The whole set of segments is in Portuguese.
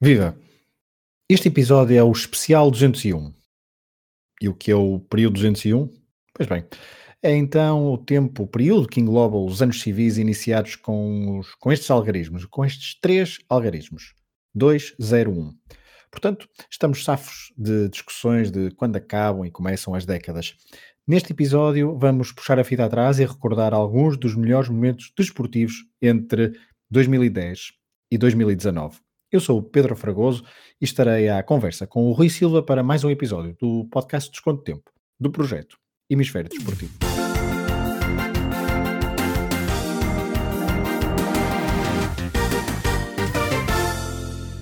Viva! Este episódio é o especial 201. E o que é o período 201? Pois bem, é então o tempo, o período que engloba os anos civis iniciados com, os, com estes algarismos, com estes três algarismos. 201. Portanto, estamos safos de discussões de quando acabam e começam as décadas. Neste episódio, vamos puxar a fita atrás e recordar alguns dos melhores momentos desportivos entre 2010 e 2019. Eu sou o Pedro Fragoso e estarei à conversa com o Rui Silva para mais um episódio do podcast Desconto Tempo, do projeto Hemisfério Desportivo.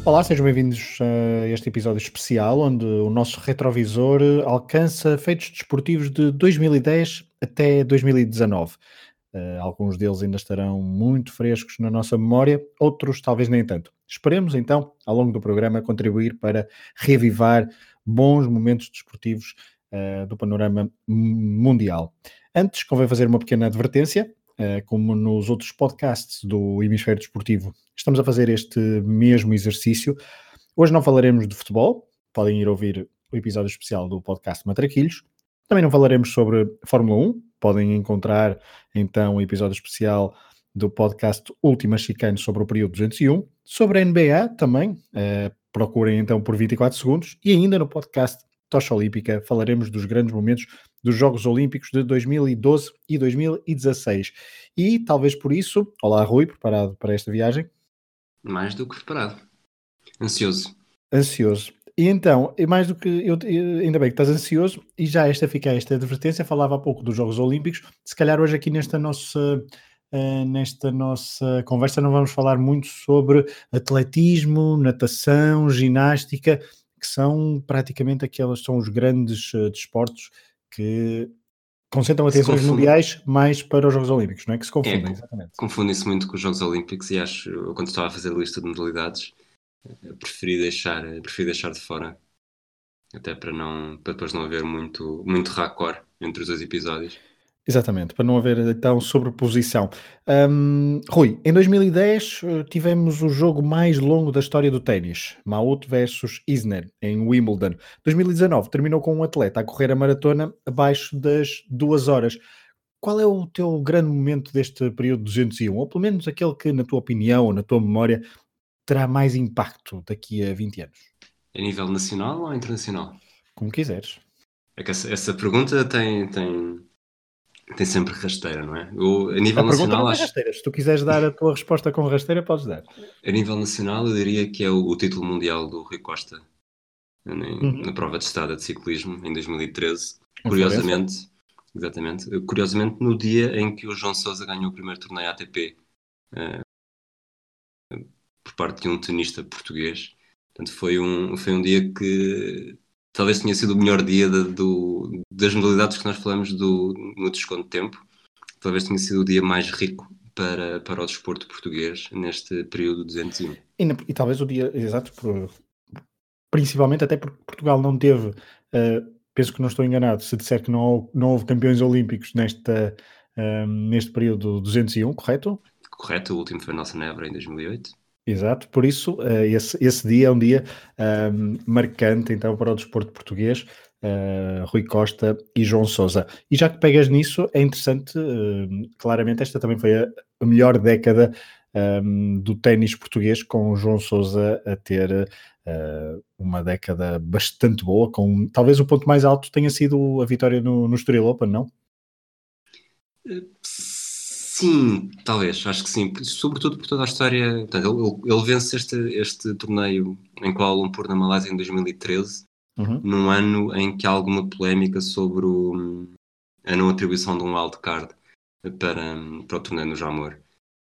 Olá, sejam bem-vindos a este episódio especial onde o nosso retrovisor alcança feitos desportivos de 2010 até 2019. Uh, alguns deles ainda estarão muito frescos na nossa memória, outros talvez nem tanto. Esperemos então, ao longo do programa, contribuir para reavivar bons momentos desportivos uh, do panorama mundial. Antes, convém fazer uma pequena advertência. Uh, como nos outros podcasts do Hemisfério Desportivo, estamos a fazer este mesmo exercício. Hoje não falaremos de futebol, podem ir ouvir o episódio especial do podcast Matraquilhos. Também não falaremos sobre Fórmula 1, podem encontrar então o episódio especial do podcast Última Chicane sobre o período 201. Sobre a NBA também, uh, procurem então por 24 segundos. E ainda no podcast Tocha Olímpica falaremos dos grandes momentos dos Jogos Olímpicos de 2012 e 2016. E talvez por isso, olá Rui, preparado para esta viagem? Mais do que preparado. Ansioso. Ansioso. E então, mais do que eu, ainda bem que estás ansioso, e já esta fica esta advertência, falava há pouco dos Jogos Olímpicos, se calhar hoje aqui nesta nossa, nesta nossa conversa não vamos falar muito sobre atletismo, natação, ginástica, que são praticamente aquelas, são os grandes uh, desportos que concentram atenções mundiais mais para os Jogos Olímpicos, não é? Que se confundem, é, exatamente. Confundem-se muito com os Jogos Olímpicos e acho, quando estava a fazer a lista de modalidades, preferi deixar, preferi deixar de fora. Até para, não, para depois não haver muito, muito raccord entre os dois episódios. Exatamente, para não haver então sobreposição. Um, Rui, em 2010 eh, tivemos o jogo mais longo da história do ténis, Maut versus Isner, em Wimbledon. 2019 terminou com um atleta a correr a maratona abaixo das duas horas. Qual é o teu grande momento deste período 201? Ou pelo menos aquele que, na tua opinião ou na tua memória, terá mais impacto daqui a 20 anos? A nível nacional ou internacional? Como quiseres. É essa, essa pergunta tem, tem, tem sempre rasteira, não é? Eu, a nível a nacional. Não acho... rasteira. Se tu quiseres dar a tua resposta com rasteira, podes dar. A nível nacional, eu diria que é o, o título mundial do Rui Costa na, uhum. na prova de estrada de ciclismo em 2013. Curiosamente, exatamente, curiosamente no dia em que o João Sousa ganhou o primeiro torneio ATP. Uh, eh, por parte de um tenista português. Portanto, foi um, foi um dia que talvez tenha sido o melhor dia de, do, das modalidades que nós falamos do, no desconto de tempo. Talvez tenha sido o dia mais rico para, para o desporto português neste período 201. E, e talvez o dia, exato, por, principalmente até porque Portugal não teve, uh, penso que não estou enganado, se disser que não, não houve campeões olímpicos nesta, uh, neste período 201, correto? Correto, o último foi Nelson Évora em 2008. Exato, por isso uh, esse, esse dia é um dia uh, marcante então para o desporto português, uh, Rui Costa e João Sousa. E já que pegas nisso, é interessante, claramente esta também foi a, a melhor década um, do ténis português, com João Sousa a ter uma década bastante boa, com talvez o ponto mais alto tenha sido a vitória no, no Estoril Open, não? Sim, talvez, acho que sim. Sobretudo por toda a história. Portanto, ele, ele vence este, este torneio em Kuala Lumpur, na Malásia, em 2013, uhum. num ano em que há alguma polémica sobre o, a não atribuição de um wildcard para, para o torneio no Jamor.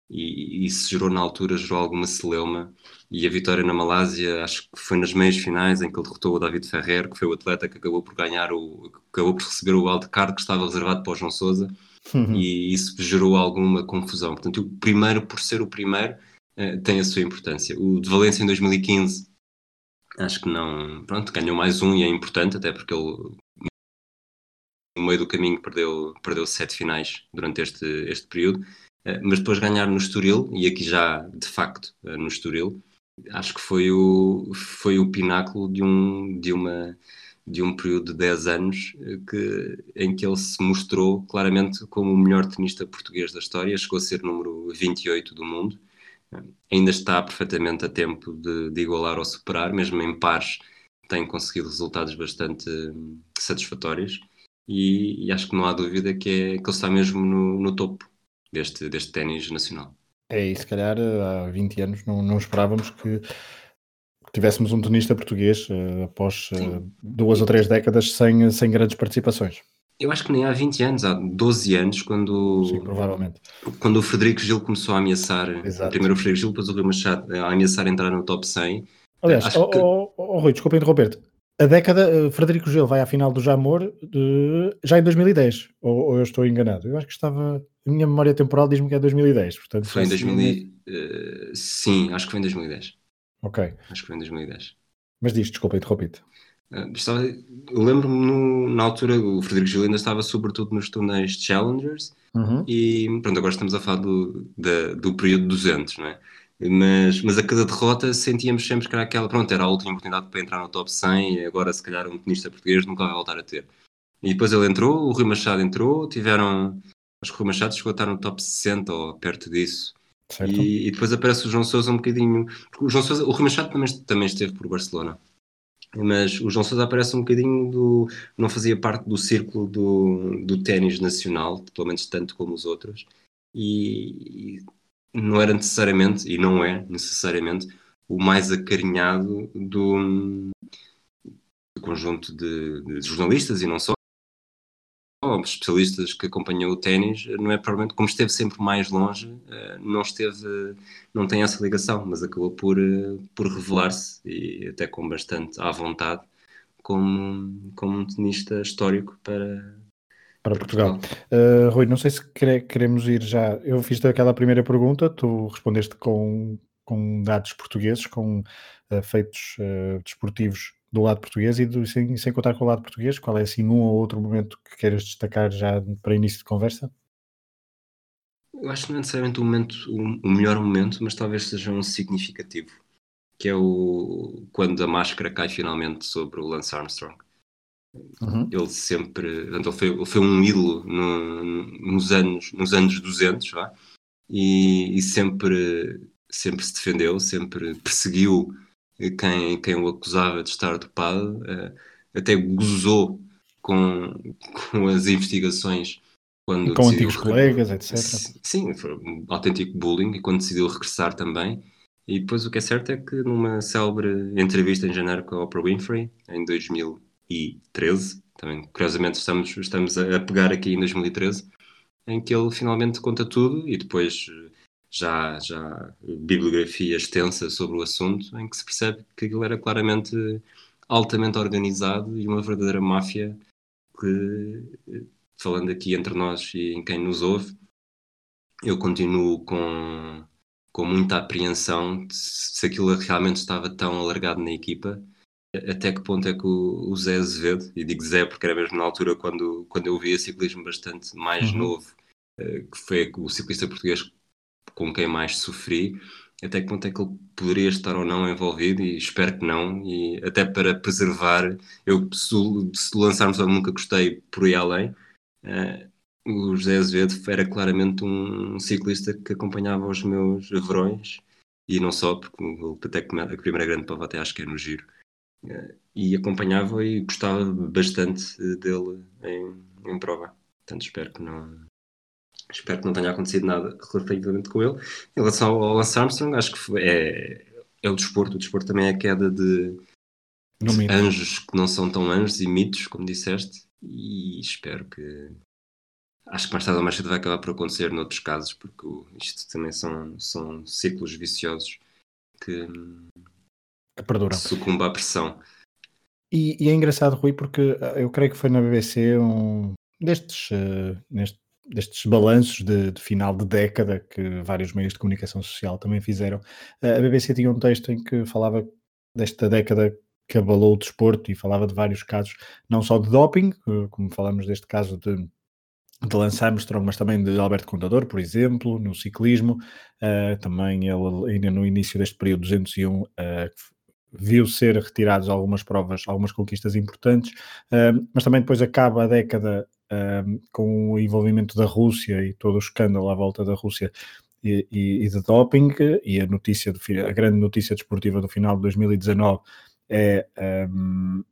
E, e isso gerou, na altura, gerou alguma celeuma. E a vitória na Malásia, acho que foi nas meias finais, em que ele derrotou o David Ferrer, que foi o atleta que acabou por ganhar, o, acabou por receber o wildcard que estava reservado para o João Souza uhum. e isso gerou alguma confusão. Portanto, o primeiro, por ser o primeiro, uh, tem a sua importância. O de Valência em 2015, acho que não. Pronto, ganhou mais um e é importante, até porque ele no meio do caminho perdeu, perdeu sete finais durante este, este período, uh, mas depois ganhar no Estoril, e aqui já de facto uh, no Estoril, acho que foi o, foi o pináculo de, um, de, uma, de um período de 10 anos que, em que ele se mostrou claramente como o melhor tenista português da história, chegou a ser número 28 do mundo, ainda está perfeitamente a tempo de, de igualar ou superar, mesmo em pares tem conseguido resultados bastante hum, satisfatórios e, e, acho que não há dúvida que, é, que ele está mesmo no, no topo deste, deste ténis nacional. É, e se calhar há 20 anos não, não esperávamos que tivéssemos um tenista português uh, após uh, duas ou três décadas sem, sem grandes participações. Eu acho que nem há 20 anos, há 12 anos, quando, Sim, provavelmente. quando o Frederico Gil começou a ameaçar, Exato. primeiro o Frederico Gil, depois o Rui Machado, a ameaçar entrar no top 100. Aliás, oh, que... oh, oh, Rui, desculpa interromper-te. A década, Frederico Gil vai à final do Jamor de, já em 2010, ou, ou, eu estou enganado? Eu acho que estava, a minha memória temporal diz-me que é 2010. Portanto, foi em 2000, uh, sim, acho que foi em 2010. Ok. Acho que foi em 2010. Mas diz, desculpa, interrompi-te. Estava, eu lembro-me na altura, o Frederico Gil ainda estava sobretudo nos torneios Challengers uhum. e pronto, agora estamos a falar do, da, do período 200, não é? Mas, mas a cada derrota sentíamos sempre que era aquela, pronto, era a última oportunidade para entrar no top 100 e agora se calhar um tenista português nunca vai voltar a ter. E depois ele entrou, o Rui Machado entrou, tiveram, acho que o Rui Machado chegou a estar no top 60 ou perto disso. E, e, depois aparece o João Sousa um bocadinho, o João Sousa, o Rui Machado também, também esteve por Barcelona mas o João Sousa aparece um bocadinho do. não fazia parte do círculo do, do ténis nacional, pelo menos tanto como os outros, e, e, não era necessariamente, e não é necessariamente, o mais acarinhado do, do conjunto de, de jornalistas e não só, especialistas que acompanham o ténis, não é provavelmente como esteve sempre mais longe, eh, não esteve, não tem essa ligação, mas acabou por, eh, por revelar-se e até com bastante à vontade como, como um tenista histórico para, para Portugal. Uh, Rui, não sei se queremos ir já. Eu fiz aquela primeira pergunta, tu respondeste com, com dados portugueses, com uh, feitos uh, desportivos do lado português e do, sem, sem contar com o lado português, qual é assim um ou outro momento que queiras destacar já para início de conversa? Eu acho que não é necessariamente o, momento, o, o melhor momento, mas talvez seja um significativo, que é o quando a máscara cai finalmente sobre o Lance Armstrong. Uhum. Ele sempre, ele foi, ele foi um ídolo no, nos, anos, nos anos 200, vá, e, e sempre, sempre se defendeu, sempre perseguiu quem, quem o acusava de estar dopado, uh, até gozou com, com as investigações. Quando com antigos colegas, etc. Sim, foi um autêntico bullying e quando decidiu regressar também. E depois o que é certo é que numa célebre entrevista em janeiro com a Oprah Winfrey, em 2013, também curiosamente estamos, estamos a pegar aqui em 2013, em que ele finalmente conta tudo e depois já, já bibliografia extensa sobre o assunto, em que se percebe que aquilo era claramente altamente organizado e uma verdadeira máfia que, falando aqui entre nós e em quem nos ouve, eu continuo com, com muita apreensão se aquilo realmente estava tão alargado na equipa, até que ponto é que o, o Zé Azevedo, e digo Zé porque era mesmo na altura quando, quando eu via ciclismo bastante mais uhum. novo, eh, que foi o ciclista português com quem mais sofri, até que ponto é que ele poderia estar ou não envolvido e espero que não, e até para preservar, eu se, lançarmos eu nunca gostei por aí além, uh, o José Azevedo era claramente um ciclista que acompanhava os meus verões, e não só, porque até a primeira grande prova até acho que é no giro, uh, e acompanhava e gostava bastante dele em, em prova. Portanto, espero que não, Espero que não tenha acontecido nada relativamente com ele. Em relação ao Lance Armstrong, acho que foi, é, é o desporto. O desporto também é a queda de, de anjos que não são tão anjos e mitos, como disseste. E espero que. Acho que mais tarde ou mais cedo vai acabar por acontecer noutros casos, porque isto também são, são ciclos viciosos que, que perduram. Sucumba à pressão. E, e, é engraçado, Rui, porque ah, eu creio que foi na BBC um destes, uh, neste, destes balanços de, de, final de década que vários meios de comunicação social também fizeram. A BBC tinha um texto em que falava desta década que abalou o desporto e falava de vários casos, não só de doping, como falamos deste caso de de Lance Armstrong, mas também de Alberto Contador, por exemplo, no ciclismo. Uh, também ele, ainda no início deste período 201, uh, viu ser retirados algumas provas, algumas conquistas importantes, mas também depois acaba a década com o envolvimento da Rússia e todo o escândalo à volta da Rússia e, e, e de doping, e a notícia, do, a grande notícia desportiva do final de 2019 é um,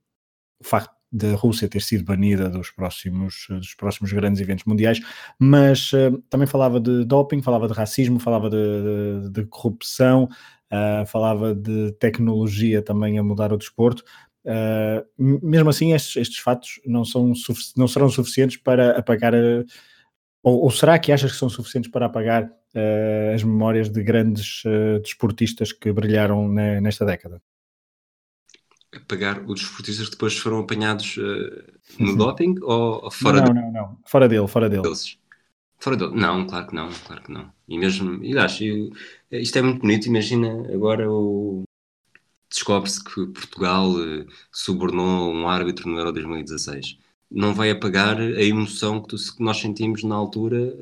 o facto da Rússia ter sido banida dos próximos, dos próximos grandes eventos mundiais, mas uh, também falava de doping, falava de racismo, falava de, de, de corrupção, uh, falava de tecnologia também a mudar o desporto. Uh, mesmo assim, estes, estes fatos não, são não serão suficientes para apagar. Ou, ou, será que achas que são suficientes para apagar as memórias de grandes desportistas que brilharam nesta década? pagar os desportistas que depois foram apanhados uh, no doping ou, ou fora não, não, não, fora dele, fora dele. Deles. Fora. Não, claro que não, claro que não. E mesmo, e acho, eu, isto é muito bonito, imagina agora o descobre-se que Portugal uh, subornou um árbitro no Euro 2016. Não vai apagar a emoção que, tu, que nós sentimos na altura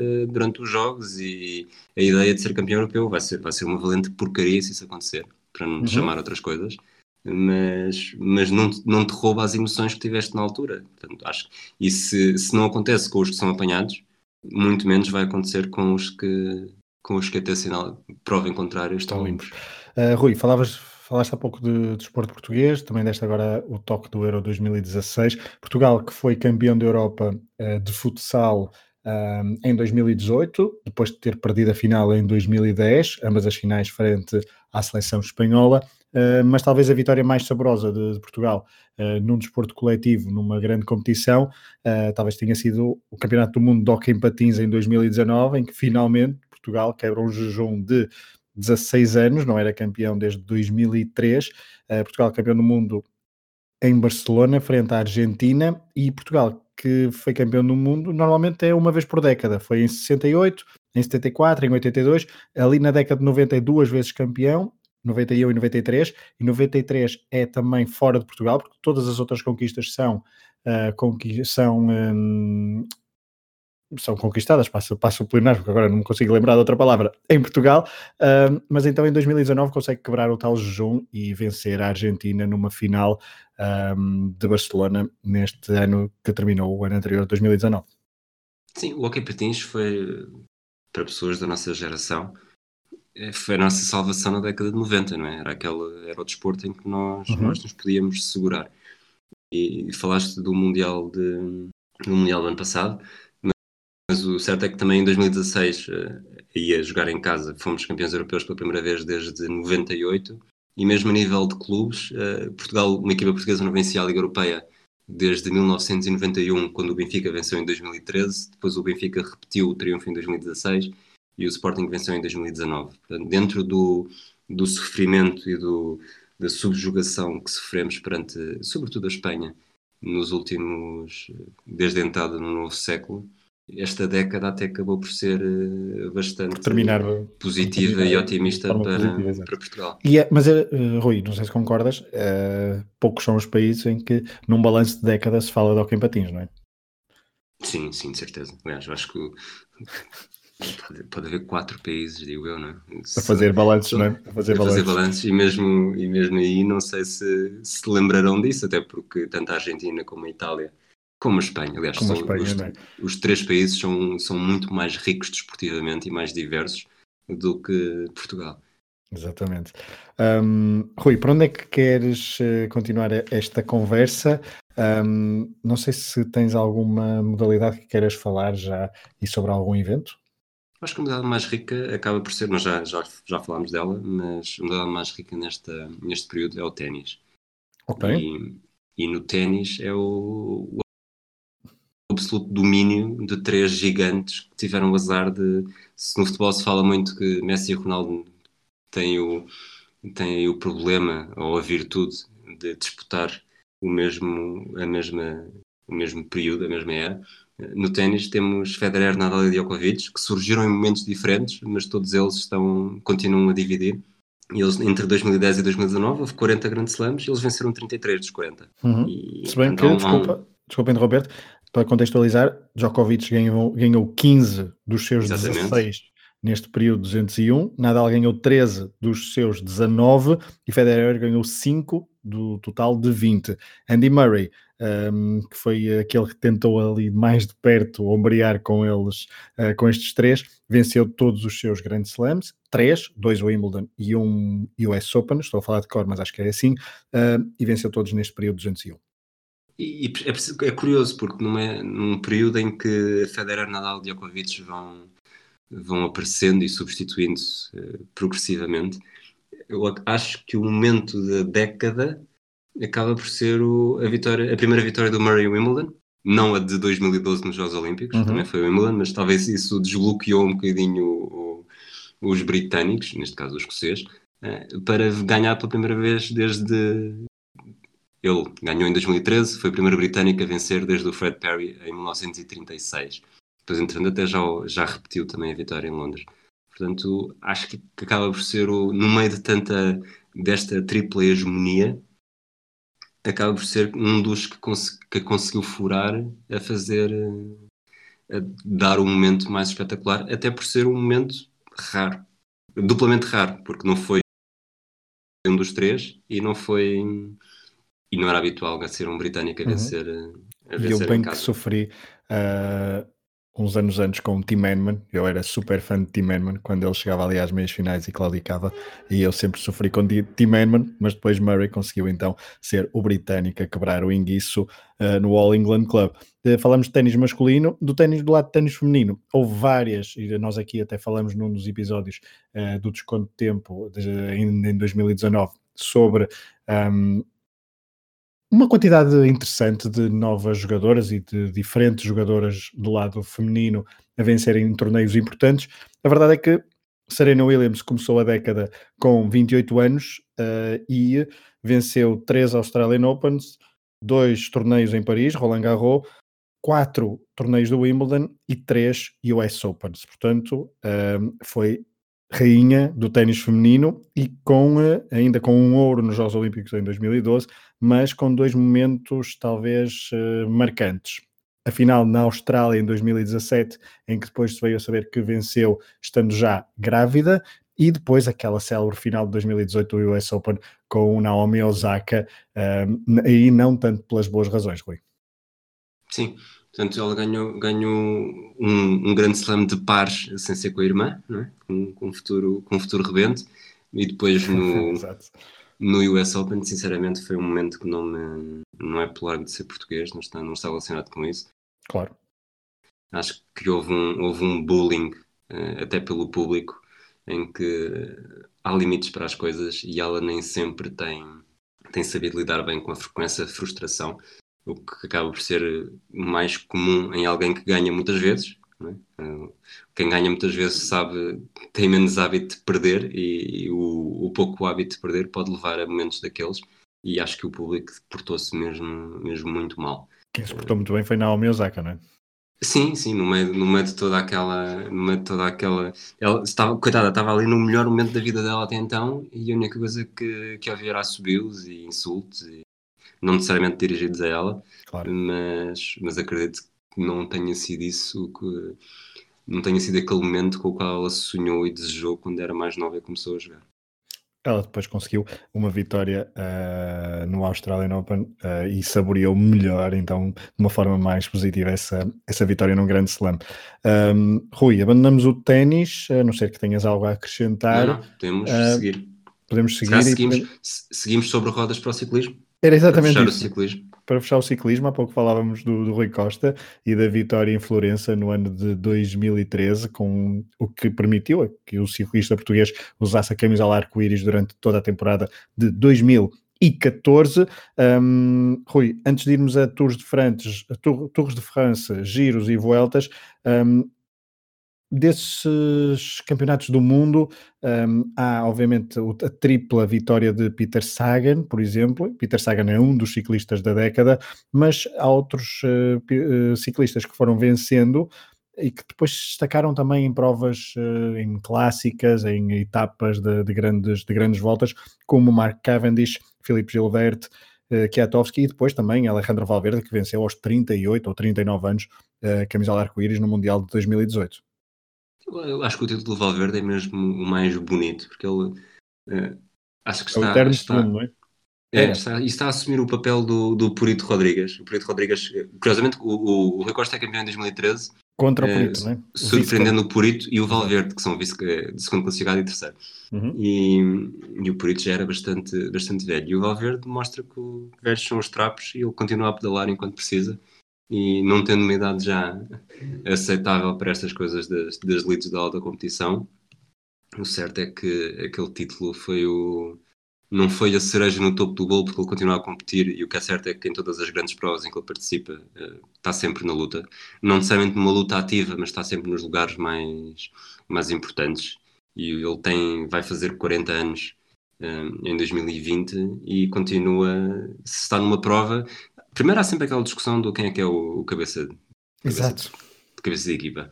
uh, durante os jogos e a ideia de ser campeão europeu vai ser, vai ser uma valente porcaria se isso acontecer, para não uhum. chamar outras coisas mas, mas não, não te rouba as emoções que tiveste na altura. Portanto, acho, e se, se não acontece com os que são apanhados, muito menos vai acontecer com os que, com os que até sinal prova em contrário estão limpos. Uh, Rui, falavas, falaste há pouco de desporto português, também deste agora o toque do Euro 2016. Portugal, que foi campeão da Europa uh, de futsal uh, em 2018, depois de ter perdido a final em 2010, ambas as finais frente à seleção espanhola. Uh, mas talvez a vitória mais saborosa de, de Portugal uh, num desporto coletivo, numa grande competição, uh, talvez tenha sido o Campeonato do Mundo de Hockey em Patins em 2019, em que finalmente Portugal quebra um jejum de 16 anos, não era campeão desde 2003. Portugal campeão do mundo em Barcelona, frente à Argentina, e Portugal, que foi campeão do mundo, normalmente é uma vez por década. Foi em 68, em 74, em 82, ali na década de 90 é duas vezes campeão, 91 e 93, e 93 é também fora de Portugal, porque todas as outras conquistas são, uh, conqui são, um, são conquistadas, passo, passo plenar, porque agora não me consigo lembrar de outra palavra, em Portugal, uh, mas então em 2019 consegue quebrar o tal jejum e vencer a Argentina numa final um, de Barcelona neste ano que terminou o ano anterior, 2019. Sim, o Hockey Patins foi, para pessoas da nossa geração, é, foi a nossa salvação na década de 90, não é? Era, aquele, era o desporto em que nós, uhum. nós nos podíamos segurar. E, e, falaste do Mundial, de, do mundial do ano passado, mas, o certo é que também em 2016 uh, ia jogar em casa, fomos campeões europeus pela primeira vez desde 98, e mesmo a nível de clubes, uh, Portugal, uma equipa portuguesa não vencia a Liga Europeia desde 1991, quando o Benfica venceu em 2013, depois o Benfica repetiu o triunfo em 2016 e o Sporting venceu em 2019. Portanto, dentro do, do sofrimento e do, da subjugação que sofremos perante, sobretudo a Espanha, nos últimos, desde a entrada no novo século, esta década até acabou por ser eh, bastante terminar, positiva terminar, e otimista para, positiva, para Portugal. É, mas, uh, Rui, não sei se concordas, uh, poucos são os países em que num balanço de década se fala de hockey em patins, não é? Sim, sim, de certeza. Aliás, eu acho que Pode, pode haver quatro países, digo eu, não é? Para fazer balanços, não é? Para fazer, balanços. fazer balanços. E mesmo, e mesmo aí não sei se se lembrarão disso, até porque tanto a Argentina como a Itália, como a Espanha, aliás, como são, Espanha, os, é? os, três países são, são muito mais ricos desportivamente e mais diversos do que Portugal. Exatamente. Um, Rui, para onde é que queres eh, continuar esta conversa? Um, não sei se tens alguma modalidade que queiras falar já e sobre algum evento. Acho que a modalidade mais rica acaba por ser, nós já, já, já falámos dela, mas a modalidade mais rica nesta, neste período é o ténis. Ok. E, e no ténis é o, o, absoluto domínio de três gigantes que tiveram o azar de. Se no futebol se fala muito que Messi e Ronaldo têm o, têm o problema ou a virtude de disputar o mesmo, a mesma, o mesmo período, a mesma era no ténis temos Federer, Nadal e Djokovic, que surgiram em momentos diferentes, mas todos eles estão, continuam a dividir. E eles, entre 2010 e 2019, houve 40 grandes slams e eles venceram 33 dos 40. Uhum. E, Se bem então, que, desculpa, desculpa interromper para contextualizar, Djokovic ganhou, ganhou 15 dos seus Exatamente. 16 neste período 201, Nadal ganhou 13 dos seus 19 e Federer ganhou 5 do total de 20. Andy Murray, um, que foi aquele que tentou ali mais de perto ombrear com eles, uh, com estes três, venceu todos os seus grandes slams, três, dois Wimbledon e um US Open, estou a falar de cor, mas acho que é assim, uh, e venceu todos neste período 201. E, e é, é, curioso, porque numa, num período em que Federer, Nadal e Djokovic vão vão aparecendo e substituindo-se uh, progressivamente. Eu acho que o momento da década acaba por ser o, a, vitória, a primeira vitória do Murray Wimbledon, não a de 2012 nos Jogos Olímpicos, uhum. também foi o Wimbledon, mas talvez isso desbloqueou um bocadinho o, o, os britânicos, neste caso os escoceses, uh, para ganhar pela primeira vez desde. Ele ganhou em 2013, foi o primeiro britânico a vencer desde o Fred Perry em 1936. Depois, entretanto, até já, já repetiu também a vitória em Londres. Portanto, acho que, que acaba por ser, o, no meio de tanta, desta tripla hegemonia, acaba por ser um dos que, cons que conseguiu furar a fazer, a dar um momento mais espetacular, até por ser um momento raro, duplamente raro, porque não foi um dos três e não foi e não era habitual ser um britânico a uhum. vencer, uhum. a vencer e eu bem que sofri uh, uns anos antes com o Tim Henman. Eu era super fã de Tim Henman quando ele chegava ali às meias finais e claudicava. E eu sempre sofri com Tim Henman, mas depois Murray conseguiu então ser o britânico a quebrar o inguiço uh, no All England Club. Uh, falamos de ténis masculino, do ténis do lado de ténis feminino. Houve várias, e nós aqui até falamos num dos episódios uh, do desconto de tempo de, em, em 2019 sobre um, uma quantidade interessante de novas jogadoras e de diferentes jogadoras do lado feminino a vencerem em torneios importantes. A verdade é que Serena Williams começou a década com 28 anos uh, e venceu três Australian Opens, dois torneios em Paris, Roland Garros, quatro torneios do Wimbledon e três US Opens. Portanto, uh, foi rainha do ténis feminino e com eh, ainda com um ouro nos Jogos Olímpicos em 2012, mas com dois momentos talvez uh, marcantes. A final na Austrália em 2017, em que depois se veio a saber que venceu estando já grávida, e depois aquela célebre final de 2018 do US Open com Naomi Osaka, uh, e não tanto pelas boas razões, Rui. Sim, Portanto, ela ganhou, ganhou um, um grande slam de pares sem ser com a irmã, é? com, com, um futuro, com um futuro rebento. E depois no, no US Open, sinceramente, foi um momento que não me. Não é pelo de ser português, não está, não está relacionado com isso. Claro. Acho que houve um, houve um bullying, uh, até pelo público, em que há limites para as coisas e ela nem sempre tem, tem sabido lidar bem com a frequência de frustração o que acaba por ser mais comum em alguém que ganha muitas vezes. É? Eh, quem ganha muitas vezes sabe, tem menos hábito de perder e, e o, o, pouco hábito de perder pode levar a momentos daqueles e acho que o público portou-se mesmo, mesmo muito mal. Quem se portou muito bem foi Naomi Osaka, não é? Sim, sim, no meio, no meio de toda aquela. No meio de toda aquela. Ela estava, coitada, estava ali no melhor momento da vida dela até então e a única coisa que, que havia era subiu-os e insultos e não necessariamente dirigidos a ela, claro. mas, mas acredito que não tenha sido isso que não tenha sido aquele momento com o qual ela sonhou e desejou quando era mais nova e começou a jogar. Ela depois conseguiu uma vitória uh, no Australian Open uh, e saboreou melhor, então, de uma forma mais positiva, essa, essa vitória num grande slam. Um, Rui, abandonamos o ténis, a não ser que tenhas algo a acrescentar. Não, não, podemos uh, seguir. Podemos seguir. Seguimos, podemos... seguimos sobre rodas para o ciclismo? Era exatamente para fechar isso. o ciclismo. Para fechar o ciclismo, há pouco falávamos do, do Rui Costa e da vitória em Florença no ano de 2013, com o que permitiu que o ciclista português usasse a camisola arco-íris durante toda a temporada de 2014. Um, Rui, antes de irmos a Tours de France, Tours de França, Giros e Vueltas, um, desses campeonatos do mundo, um, há obviamente a tripla vitória de Peter Sagan, por exemplo. Peter Sagan é um dos ciclistas da década, mas há outros uh, ciclistas que foram vencendo e que depois se destacaram também em provas, uh, em clássicas, em etapas de, de, grandes, de grandes voltas, como Mark Cavendish, Philippe Gilbert, uh, Kwiatkowski e depois também Alejandro Valverde, que venceu aos 38 ou 39 anos a camisola arco-íris no Mundial de 2018. Eu acho que o título do Valverde é mesmo o mais bonito, porque ele uh, acho que está. É o está, não é? É, está, e está a assumir o papel do, do Purito Rodrigues. O Purito Rodrigues, curiosamente, o, o, o Rui Costa é campeão em 2013. Contra o eh, Purito, é, né? Surpreendendo o Purito e o Valverde, que são vice, de segundo classificado e terceiro. Uhum. E, e, o Purito já era bastante, bastante velho. E o Valverde mostra que os velhos são os trapos e ele continua a pedalar enquanto precisa. E não tendo uma idade já aceitável para estas coisas das, das da alta competição, o certo é que aquele título foi o não foi a cereja no topo do bolo porque ele continua a competir e o que é certo é que em todas as grandes provas em que ele participa uh, está sempre na luta. Não necessariamente numa luta ativa, mas está sempre nos lugares mais, mais importantes. E ele tem, vai fazer 40 anos uh, em 2020 e continua, se está numa prova. Primeiro há sempre aquela discussão do quem é que é o, o cabeça, Exato. cabeça, de, cabeça de equipa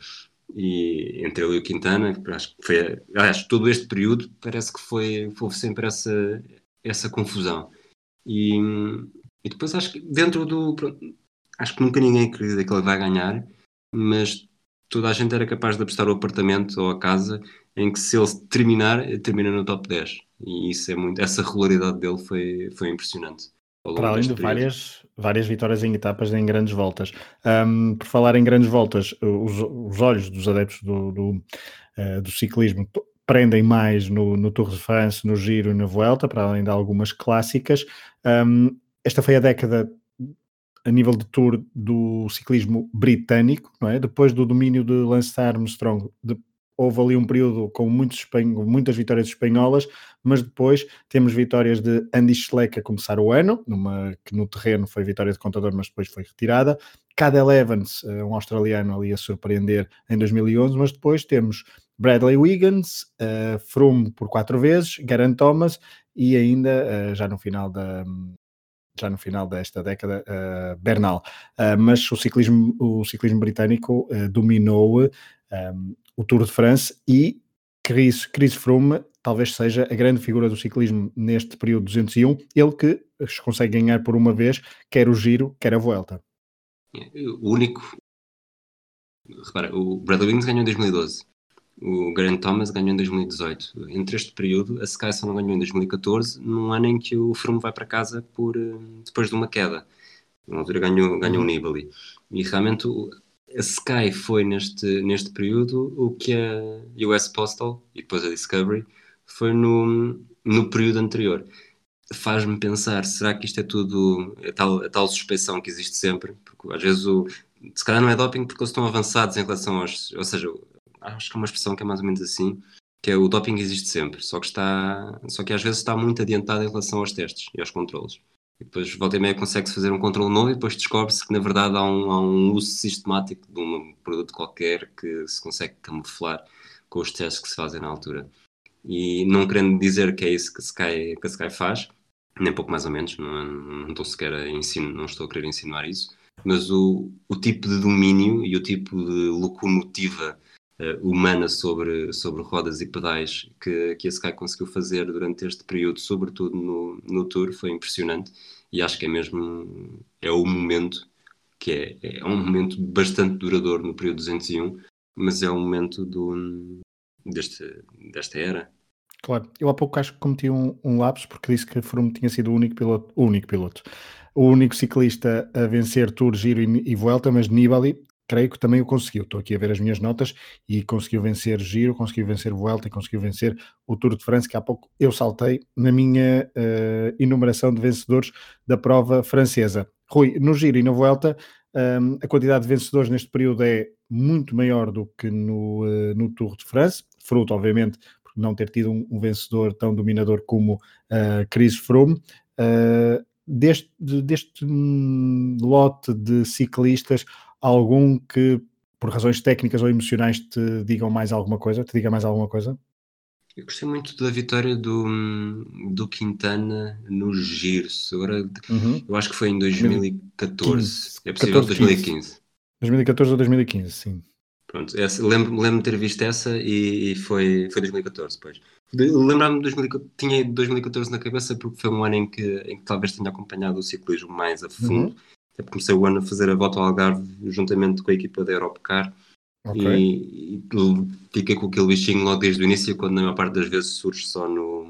e entre ele e o Quintana, acho que foi, aliás, todo este período parece que foi, foi sempre essa, essa confusão. E, e depois acho que dentro do. Acho que nunca ninguém acredita que ele vai ganhar, mas toda a gente era capaz de apostar o apartamento ou a casa em que se ele terminar, termina no top 10. E isso é muito. Essa regularidade dele foi, foi impressionante. Para além de várias, várias vitórias em etapas em grandes voltas. Um, por falar em grandes voltas, os, os olhos dos adeptos do, do, uh, do ciclismo prendem mais no, no, Tour de France, no Giro e na Vuelta, para além de algumas clássicas. Um, esta foi a década a nível de Tour do ciclismo britânico, não é? Depois do domínio de Lance Armstrong, de, houve ali um período com muitos, muitas vitórias espanholas, mas depois temos vitórias de Andy Schleck a começar o ano, numa, que no terreno foi vitória de contador, mas depois foi retirada. Cadel Evans, eh, um australiano ali a surpreender em 2011, mas depois temos Bradley Wiggins, uh, Froome por quatro vezes, Geraint Thomas e ainda, uh, já no final da, já no final desta década, uh, Bernal. Uh, mas o ciclismo, o ciclismo britânico uh, dominou o Tour de France e Chris, Chris Froome talvez seja a grande figura do ciclismo neste período 201, ele que consegue ganhar por uma vez quer o Giro, quer a Vuelta. O único... Repara, o Bradley Wiggins ganhou em 2012, o Grant Thomas ganhou em 2018. Entre este período, a Sky só não ganhou em 2014, num ano em que o Froome vai para casa por, eh, depois de uma queda. Na altura ganhou, ganhou o Nibali. E realmente a Sky foi neste, neste período o que a US Postal e depois a Discovery foi no, no período anterior. Faz-me pensar, será que isto é tudo a tal, a tal suspeição que existe sempre? Porque às vezes o, se calhar não é doping porque eles estão avançados em relação aos. Ou seja, acho que é uma expressão que é mais ou menos assim, que é o doping existe sempre, só que está. Só que às vezes está muito adiantado em relação aos testes e aos controles. E depois, volta e meia, consegue-se fazer um controle novo e depois descobre-se que, na verdade, há um, há um uso sistemático de um produto qualquer que se consegue camuflar com os testes que se fazem na altura. E não querendo dizer que é isso que a Sky, que a Sky faz, nem pouco mais ou menos, não, não estou sequer a ensino, não estou a querer insinuar isso, mas o, o tipo de domínio e o tipo de locomotiva humana sobre, sobre rodas e pedais que, que a Sky conseguiu fazer durante este período, sobretudo no, no Tour, foi impressionante e acho que é mesmo é o momento que é, é um momento bastante duradouro no período 201, mas é um momento do, deste, desta era. Claro, eu há pouco acho que cometi um, um lapso porque disse que Froome tinha sido o único piloto, o único piloto, o único ciclista a vencer Tour, Giro e, e Vuelta, mas Nibali creio que também o conseguiu. Estou aqui a ver as minhas notas e conseguiu vencer Giro, conseguiu vencer Vuelta e conseguiu vencer o Tour de France, que há pouco eu saltei na minha uh, enumeração de vencedores da prova francesa. Rui, no Giro e na Vuelta, um, ehm, a quantidade de vencedores neste período é muito maior do que no, uh, no Tour de France, fruto, obviamente, por não ter tido um, um vencedor tão dominador como uh, Chris Froome. Uh, deste, deste lote de ciclistas, algum que, por razões técnicas ou emocionais, te digam mais alguma coisa? Te diga mais alguma coisa? Eu gostei muito da vitória do, do Quintana no Giro. Agora, uhum. eu acho que foi em 2014. 15, é possível 14, 2015. 2014 ou 2015, sim. Pronto, lembro-me lembro de ter visto essa e, e, foi, foi 2014 depois. Lembrar-me de 2014, tinha 2014 na cabeça porque foi um ano em que, em que talvez tenha acompanhado o ciclismo mais a fundo. Uhum. Até comecei o ano a fazer a volta ao Algarve juntamente com a equipa da Europcar okay. e, e fiquei com aquele bichinho logo desde o início, quando na maior parte das vezes surge só no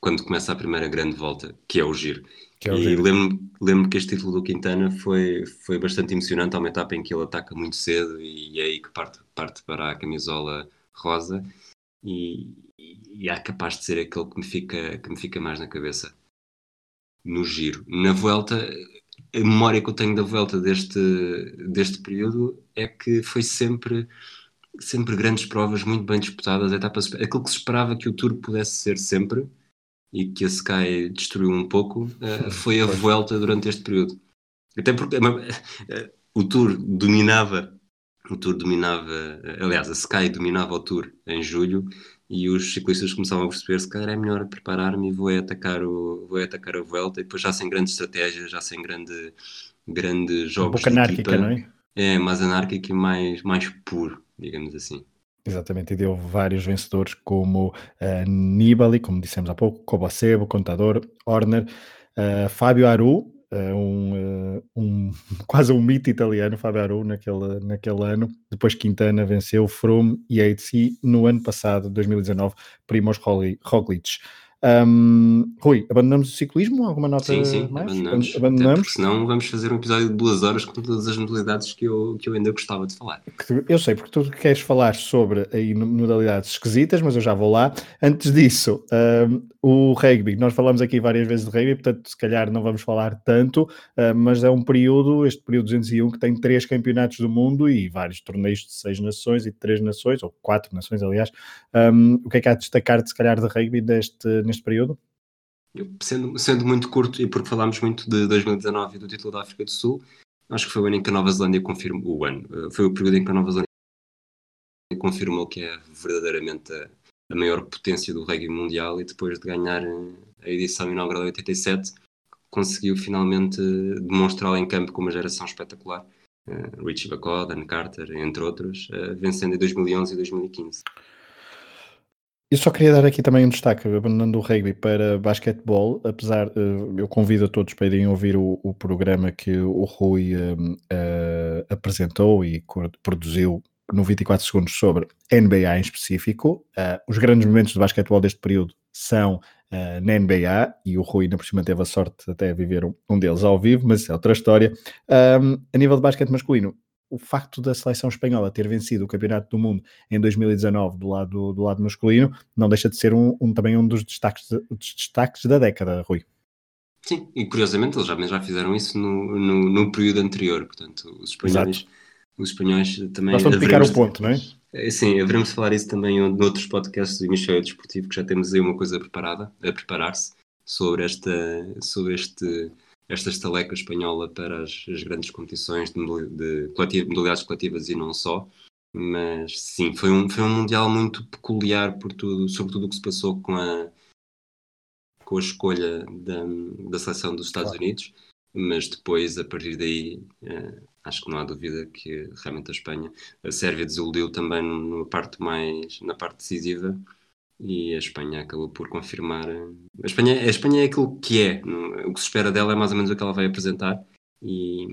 quando começa a primeira grande volta, que é o giro. É o e lembro-me lembro que este título do Quintana foi, foi bastante emocionante, há uma etapa em que ele ataca muito cedo e é aí que parte, parte para a camisola rosa e, e é capaz de ser aquele que me, fica, que me fica mais na cabeça no giro. Na volta, a memória que eu tenho da volta deste, deste período é que foi sempre sempre grandes provas muito bem disputadas, etapas, aquilo que se esperava que o Tour pudesse ser sempre, e que a Sky destruiu um pouco, uh, foi a volta durante este período. Até porque uh, o Tour dominava, o Tour dominava, aliás, a Sky dominava o Tour em julho e os ciclistas começavam a perceber se calhar é melhor preparar-me e vou atacar, o, vou atacar a volta e depois já sem grande estratégia, já sem grande, grande jogos um pouco anárquica, equipa, não é? É, mais anárquico e mais, mais puro, digamos assim. Exatamente, e deu vários vencedores como uh, Nibali, como dissemos há pouco, Cobacebo, Contador, Horner, uh, Fábio Aru, uh, um, uh, um, quase um mito italiano, Fábio Aru, naquele, naquele ano. Depois Quintana venceu Froome e e no ano passado, 2019, Primoz Roglic. Um, Rui, abandonamos o ciclismo? Alguma nota sim, sim, mais? abandonamos. abandonamos. senão vamos fazer um episódio de duas horas com todas as modalidades que eu, que eu ainda gostava de falar. Eu sei, porque tu queres falar sobre aí modalidades esquisitas, mas eu já vou lá. Antes disso, um, o rugby, nós falamos aqui várias vezes de rugby, portanto, se calhar não vamos falar tanto, uh, mas é um período, este período 201, que tem três campeonatos do mundo e vários torneios de seis nações e de três nações, ou quatro nações, aliás. Um, o que é que há a destacar, se calhar, de rugby deste neste período? Sendo, sendo muito curto, e porque falámos muito de 2019 e do título da África do Sul, acho que foi o ano em que a Nova Zelândia confirmou, o ano, eh, foi o período em que a Nova Zelândia confirmou que é verdadeiramente a, a maior potência do rugby mundial e depois de ganhar eh, a edição inaugural de 87 conseguiu finalmente demonstrá-la em campo com uma geração espetacular. Uh, Richie Bacall, Dan Carter, entre outros, uh, vencendo em 2011 e 2015. Eu só queria dar aqui também um destaque, abandonando o rugby para basquetebol, apesar, uh, eu convido a todos para irem ouvir o, o programa que o Rui uh, uh, apresentou e produziu no 24 segundos sobre NBA em específico. os grandes momentos de basquetebol deste período são na NBA e o Rui ainda por cima teve a sorte até a viver um, um deles ao vivo, mas é outra história. Um, a nível de basquete masculino, o facto da seleção espanhola ter vencido o Campeonato do Mundo em 2019 do lado, do lado masculino não deixa de ser um, um também um dos destaques, dos destaques da década, Rui. Sim, e curiosamente eles já, já fizeram isso no, no, no período anterior, portanto, os espanhóis, os espanhóis também. Gostam de picar o ponto, não é? é? Sim, haveremos falar isso também em outros podcasts do Hemisfério Desportivo, que já temos aí uma coisa preparada, a preparar-se sobre, esta, sobre este esta estaleca espanhola para as, as grandes competições de, de, de modalidades coletivas e não só. Mas sim, foi um, foi um Mundial muito peculiar por tudo, sobretudo o que se passou com a, com a escolha da, da seleção dos Estados claro. Unidos. Mas depois, a partir daí, eh, acho que não há dúvida que realmente a Espanha, a Sérvia desiludiu também na parte mais, na parte decisiva e a Espanha acabou por confirmar. A Espanha, a Espanha é aquilo que é, o que se espera dela é mais ou menos o que ela vai apresentar, e,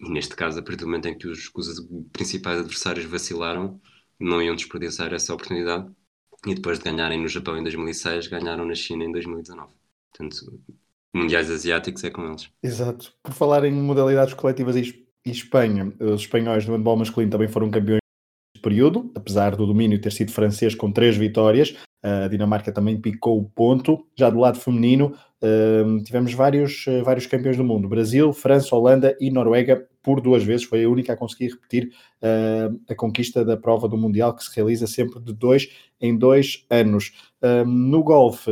e neste caso, a partir do momento em que os, os principais adversários vacilaram, não iam desperdiçar essa oportunidade, e depois de ganharem no Japão em 2006, ganharam na China em 2019. Portanto, mundiais asiáticos é com eles. Exato. Por falar em modalidades coletivas e Espanha, os espanhóis no handball masculino também foram campeões período, apesar do domínio ter sido francês com três vitórias, a Dinamarca também picou o ponto. Já do lado feminino, uh, tivemos vários, uh, vários campeões do mundo: Brasil, França, Holanda e Noruega, por duas vezes. Foi a única a conseguir repetir uh, a conquista da prova do Mundial, que se realiza sempre de dois em dois anos. no golfe,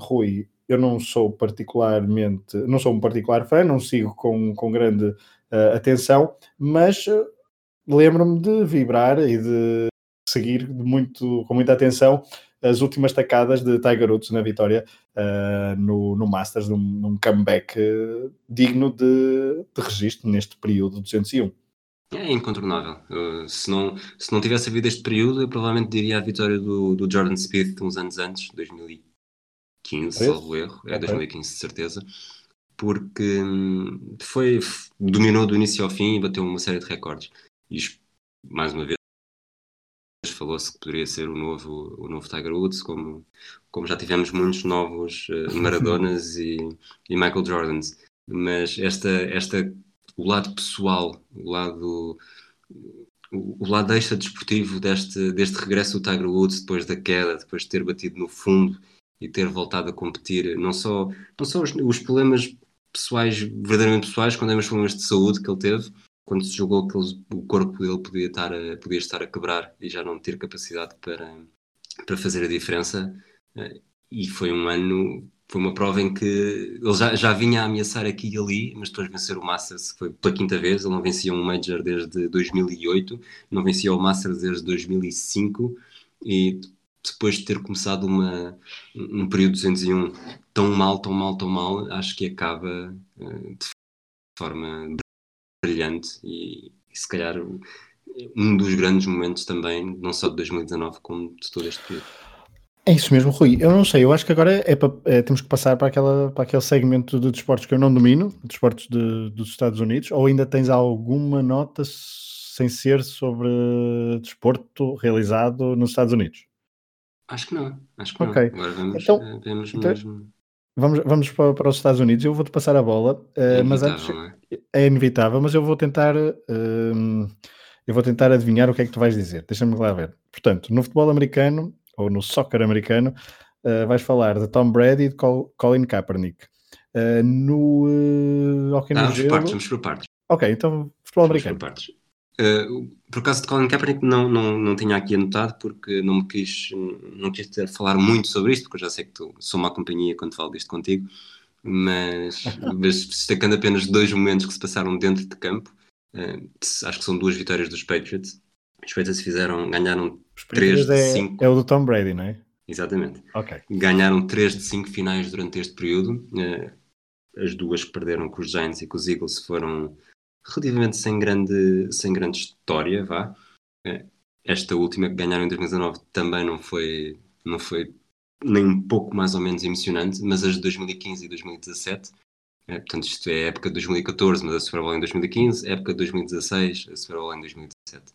Rui, eu não sou particularmente, não sou um particular fã, não sigo com, com grande atenção, mas lembro-me de vibrar e de seguir muito, com muita atenção as últimas tacadas de Tiger Woods na vitória uh, no, no Masters, num, num comeback uh, digno de, de registro neste período 201. É incontornável. Uh, se, não, se não tivesse havido este período, eu provavelmente diria a vitória do, do Jordan Speed uns anos antes, 2015, salvo erro. É 2015, de certeza. Porque hum, foi, dominou do início ao fim e bateu uma série de recordes. E mais uma vez, falou-se que poderia ser o novo, o novo Tiger Woods, como, como já tivemos muitos novos uh, Maradonas e, e Michael Jordans. Mas esta, esta o lado pessoal, o lado o lado extra desportivo deste, deste regresso do Tiger Woods depois da queda, depois de ter batido no fundo e ter voltado a competir, não só, não só os, os problemas pessoais, verdadeiramente pessoais, quando é os problemas de saúde que ele teve, quando se julgou que o corpo dele podia estar, a, podia estar a quebrar e já não ter capacidade para, para fazer a diferença. Eh, e foi um ano foi uma prova em que ele já, já vinha a ameaçar aqui e ali, mas depois vencer o Masters foi pela quinta vez. Ele não vencia um Major desde 2008, não vencia o Masters desde 2005 e depois de ter começado uma, um período 201 tão mal, tão mal, tão mal, acho que acaba uh, de forma brilhante e, e se calhar um dos grandes momentos também, não só de 2019, como de todo este período. É isso mesmo, Rui. Eu não sei, eu acho que agora é, para, é temos que passar para, aquela, para aquele segmento de desportos que eu não domino, desportos de, dos Estados Unidos, ou ainda tens alguma nota sem ser sobre desporto realizado nos Estados Unidos? Acho que não, acho que okay. não. Agora vamos, então, eh, vamos então, mesmo... Vamos, vamos para, para, os Estados Unidos, eu vou-te passar a bola, uh, é mas antes é? é? inevitável, mas eu vou tentar uh, eu vou tentar adivinhar o que é que tu vais dizer. Deixa-me lá ver. Portanto, no futebol americano, ou no soccer americano, uh, vais falar de Tom Brady e de Colin Kaepernick. Uh, no uh, hockey no gelo... partes, vamos por partes. Ok, então futebol vamos americano. Por partes. Uh, por causa de Colin Kaepernick não, não, não tinha aqui anotado porque não me quis, não quis ter, falar muito sobre isto, porque eu já sei que tu, sou uma companhia quando falo disto contigo, mas, mas destacando apenas dois momentos que se passaram dentro de campo, uh, acho que são duas vitórias dos Patriots. Os Patriots fizeram, ganharam 3 de 5. É, é, o do Tom Brady, não é? Exatamente. Okay. Ganharam 3 de 5 finais durante este período. Uh, as duas que perderam com os Giants e com os Eagles foram relativamente sem grande, sem grande história, vá. Uh, esta última que ganharam em 2019 também não foi, não foi nem um pouco mais ou menos emocionante, mas as de 2015 e 2017 é, portanto, isto é a época de 2014, mas a Super Bowl em 2015, época de 2016, a Super Bowl em 2017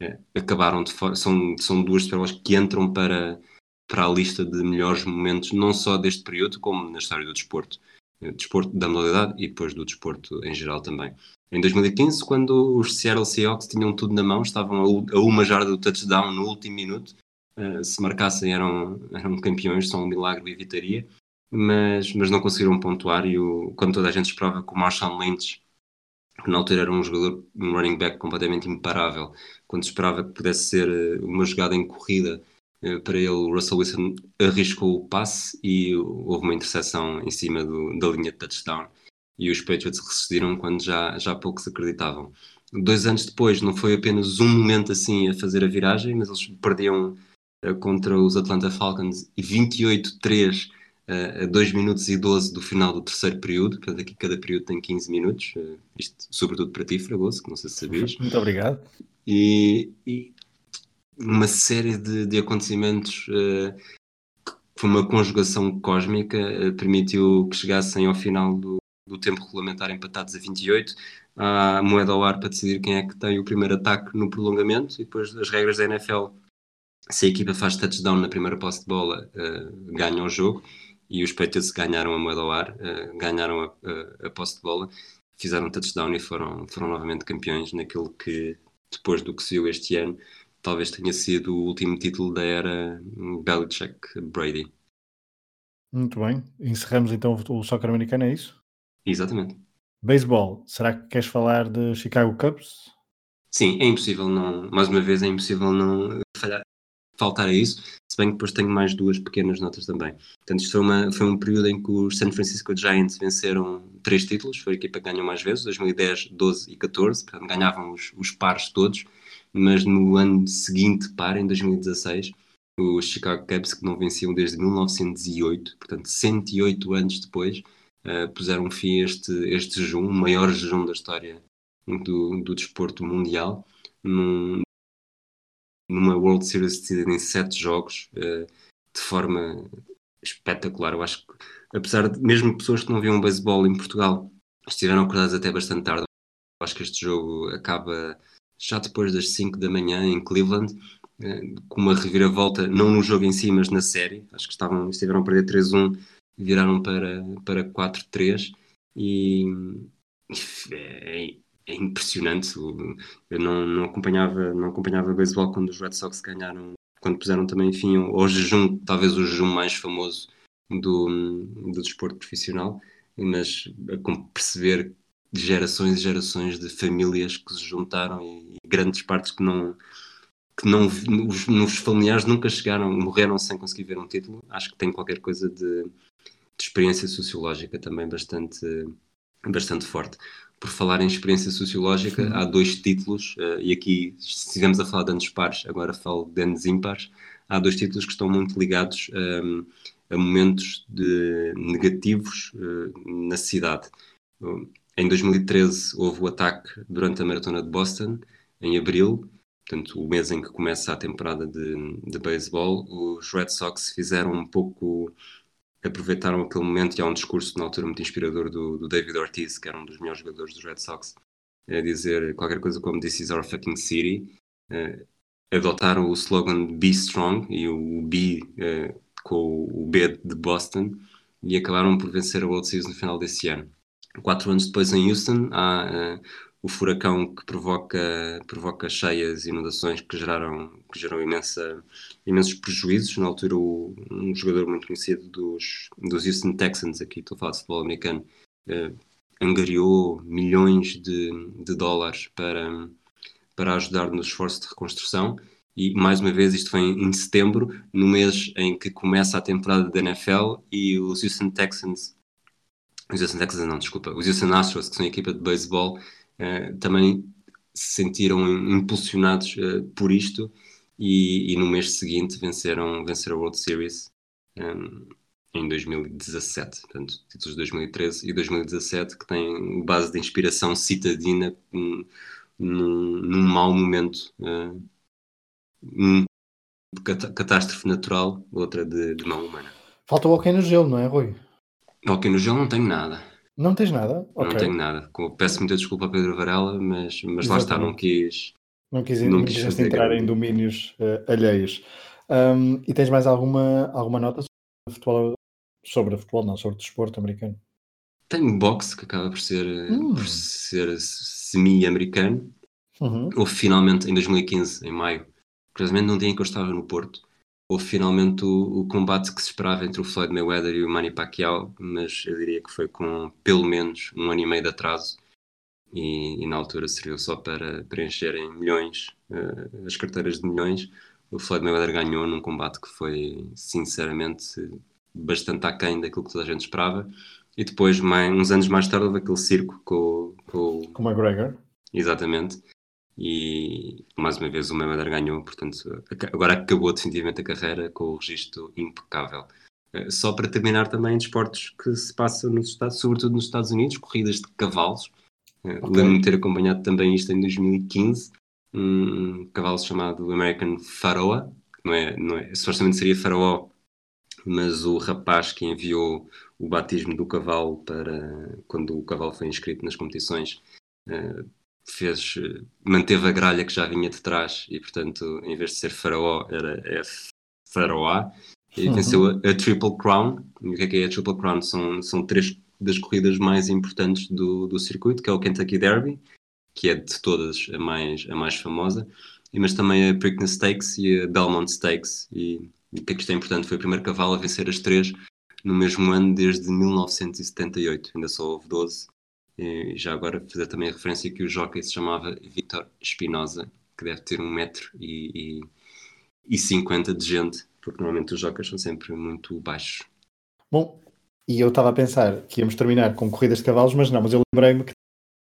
é, acabaram de são, são duas Super que entram para, para a lista de melhores momentos, não só deste período, como na história do desporto. Desporto da modalidade e depois do desporto em geral também. Em 2015, quando os Seattle Seahawks tinham tudo na mão, estavam a, uma jarda do touchdown no último minuto, uh, se marcassem eram, eram campeões, são um milagre evitaria, mas, mas não conseguiram pontuar e o, quando toda a gente esperava que o Marshall Lynch que na altura era um jogador, um running back completamente imparável, quando esperava que pudesse ser eh, uma jogada em corrida para ele, o Russell Wilson arriscou o passe e houve uma interseção em cima do, da linha de touchdown e os Patriots resistiram quando já, já poucos acreditavam. Dois anos depois não foi apenas um momento assim a fazer a viragem, mas eles perdiam uh, contra os Atlanta Falcons e 28-3 a 2 minutos e 12 do final do terceiro período, portanto aqui cada período tem 15 minutos, uh, isto sobretudo para ti, Fragoso, que não sei se sabias. Muito obrigado. E, e uma série de, de acontecimentos uh, foi uma conjugação cósmica, uh, permitiu que chegassem ao final do, do tempo regulamentar empatados a 28, a moeda ao ar para decidir quem é que tem o primeiro ataque no prolongamento e depois as regras da NFL se a equipa faz touchdown na primeira posse de bola, uh, ganha o jogo e os Patriots ganharam a moeda ao ar, uh, ganharam a, a, a, posse de bola, fizeram touchdown e foram, foram novamente campeões naquilo que, depois do que se viu este ano, talvez tenha sido o último título da era Belichick-Brady. Muito bem. Encerramos então o soccer americano, é isso? Exatamente. Beisebol, será que queres falar de Chicago Cubs? Sim, é impossível não, mais uma vez é impossível não falhar, faltar a isso, se bem que depois tenho mais duas pequenas notas também. Portanto, isto foi, uma, foi um período em que os San Francisco Giants venceram três títulos, foi a equipa que ganhou mais vezes, 2010, 12 e 14, portanto ganhavam os, os pares todos, mas no ano seguinte, par, em 2016, os Chicago Cubs, que não venciam desde 1908, portanto 108 anos depois, uh, puseram fim a este, este jejum, o maior jejum da história do, do desporto mundial, num, numa World Series decidida em sete jogos, uh, de forma espetacular. Eu acho que, apesar de mesmo pessoas que não viam beisebol em Portugal estiveram acordadas até bastante tarde, eu acho que este jogo acaba já depois das 5 da manhã em Cleveland, uh, com uma reviravolta, não no jogo em si, mas na série. Acho que estavam, estiveram a perder 3-1, viraram para, para 4-3 e é, é impressionante. Eu não, não acompanhava não acompanhava beisebol quando os Red Sox ganharam, quando puseram também enfim ao jejum, talvez o jejum mais famoso do, do desporto profissional, mas perceber gerações e gerações de famílias que se juntaram e, e grandes partes que não que não os, os familiares nunca chegaram, morreram sem conseguir ver um título. Acho que tem qualquer coisa de, de experiência sociológica também bastante bastante forte por falar em experiência sociológica, Sim. há dois títulos, uh, e aqui estivemos a falar de anos pares, agora falo de anos ímpares, há dois títulos que estão muito ligados um, ehm, a momentos de negativos uh, na cidade. Uh, em 2013 houve o ataque durante a maratona de Boston, em abril, portanto o mês em que começa a temporada de, de beisebol, os Red Sox fizeram um pouco aproveitaram aquele momento e há um discurso na altura muito inspirador do, do, David Ortiz, que era um dos melhores jogadores dos Red Sox, a dizer qualquer coisa como This is our fucking city. Uh, adotaram o slogan Be Strong e o B uh, com o B de Boston e acabaram por vencer a World Series no final desse ano. Quatro anos depois em Houston há uh, o furacão que provoca, provoca cheias e inundações que geraram, que geram imensa, imensos prejuízos. Na altura, o, um jogador muito conhecido dos, dos Houston Texans, aqui estou a falar de futebol americano, eh, angariou milhões de, de dólares para, para ajudar no esforço de reconstrução. E mais uma vez, isto foi em setembro, no mês em que começa a temporada da NFL e os Houston Texans, os Houston Texans não, desculpa, os Houston Astros, que são a equipa de beisebol, uh, também se sentiram impulsionados uh, por isto e, e, no mês seguinte venceram, venceram a World Series um, em 2017, portanto, títulos de 2013 e 2017 que têm base de inspiração citadina um, num, num mau momento, uh, um, catástrofe natural, outra de, de mão humana. Falta hockey no gelo, não é, Rui? Hockey no gelo não tenho nada. Não tens nada? Okay. Não tenho nada. Peço muita desculpa a Pedro Varela, mas, mas lá está, não quis. Não quis, não quis, quis entrar em domínios uh, alheios. Um, e tens mais alguma, alguma nota sobre futebol, sobre futebol, não, sobre desporto americano? Tenho boxe, que acaba por ser, hum. por ser semi-americano. Uhum. Houve finalmente em 2015, em maio, curiosamente num dia em que eu estava no Porto, houve finalmente o, o, combate que se esperava entre o Floyd Mayweather e o Manny Pacquiao, mas eu diria que foi com pelo menos um ano e meio de atraso e, e na altura serviu só para preencherem milhões, uh, as carteiras de milhões. O Floyd Mayweather ganhou num combate que foi sinceramente bastante aquém daquilo que toda a gente esperava. E depois, mais, uns anos mais tarde, houve aquele circo com, com, com o McGregor. Exatamente e mais uma vez o Mayweather ganhou, portanto agora acabou definitivamente a carreira com o registro impecável. Eh, só para terminar também desportos que se passam nos Estados, sobretudo nos Estados Unidos, corridas de cavalos. Eh, okay. Lembro-me de ter acompanhado também isto em 2015, um cavalo chamado American Pharoah, não é, não é, supostamente seria faraó, mas o rapaz que enviou o batismo do cavalo para quando o cavalo foi inscrito nas competições uh, fez, manteve a gralha que já vinha de trás e, portanto, em vez de ser faraó, era é faraó e uhum. venceu a, a, Triple Crown. E o que é que é a Triple Crown? São, são três das corridas mais importantes do, do circuito, que é o Kentucky Derby, que é de todas a mais, a mais famosa, e, mas também a Preakness Stakes e a Belmont Stakes. E, e o que é que isto é importante? Foi o primeiro cavalo a vencer as três no mesmo ano desde 1978, ainda só houve 12 e já agora fazer também a referência que o jockey se chamava Victor Espinosa, que deve ter um metro e, e, e 50 de gente, porque normalmente os jockeys são sempre muito baixos. Bom, e eu estava a pensar que íamos terminar com corridas de cavalos, mas não, mas eu lembrei-me que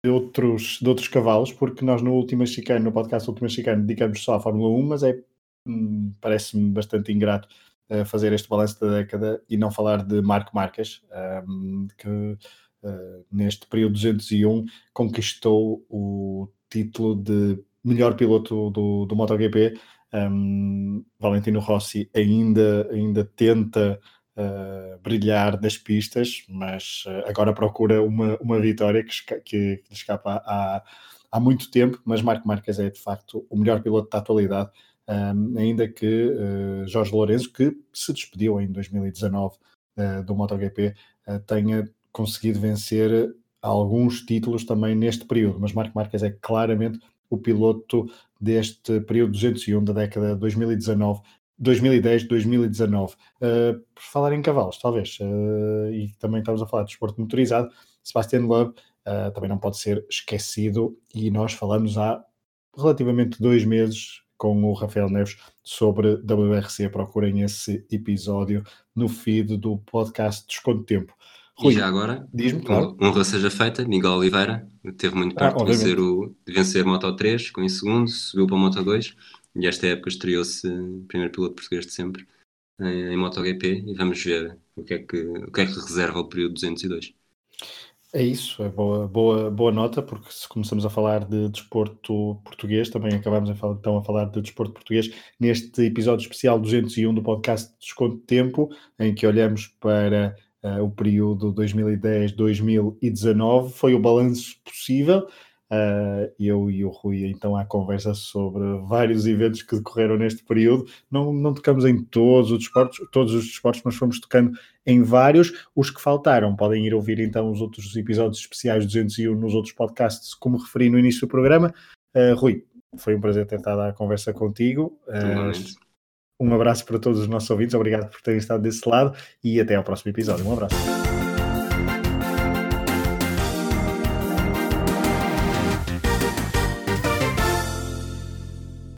de outros, de outros cavalos, porque nós no último mexicano, no podcast Último Mexicano, dedicamos só à Fórmula 1, mas é hum, parece-me bastante ingrato uh, fazer este balanço da década e não falar de Marco Marques, um, que uh, neste período 201, conquistou o título de melhor piloto do, do MotoGP. Um, Valentino Rossi ainda, ainda tenta uh, brilhar nas pistas, mas uh, agora procura uma, uma vitória que, que, que lhe escapa há, há muito tempo. Mas Marco Marques é de facto o melhor piloto da atualidade. Um, ainda que uh, Jorge Lourenço, que se despediu em 2019 uh, do MotoGP, uh, tenha conseguido vencer alguns títulos também neste período, mas Marco Marques é claramente o piloto deste período 201 da década de 2019 2010, 2019. Uh, por falar em cavalos, talvez, uh, e também estamos a falar de esporte motorizado, Sebastian Loeb uh, também não pode ser esquecido, e nós falamos há relativamente dois meses com o Rafael Neves sobre WRC. Procurem esse episódio no feed do podcast Desconto Tempo. Rui, e já agora, diz-me, claro. honra seja feita, Miguel Oliveira teve muito ah, perto ah, de, vencer o, de vencer Moto 3, com em segundo, subiu para a Moto 2 e esta época estreou-se primeiro piloto português de sempre em, em MotoGP e vamos ver o que é que, o que, é que reserva o período 202. É isso, é boa, boa, boa nota, porque se começamos a falar de desporto português, também acabamos falar, então a falar de desporto português neste episódio especial 201 do podcast Desconto Tempo, em que olhamos para uh, o período 2010-2019, foi o balanço possível, Uh, eu e o Rui então à conversa sobre vários eventos que decorreram neste período. Não, não tocamos em todos os desportos, todos os desportos, mas fomos tocando em vários. Os que faltaram podem ir ouvir então os outros episódios especiais 201 nos outros podcasts, como referi no início do programa. Uh, Rui, foi um prazer ter estado à conversa contigo. Uh, um abraço para todos os nossos ouvintes, obrigado por terem estado desse lado e até ao próximo episódio. Um abraço.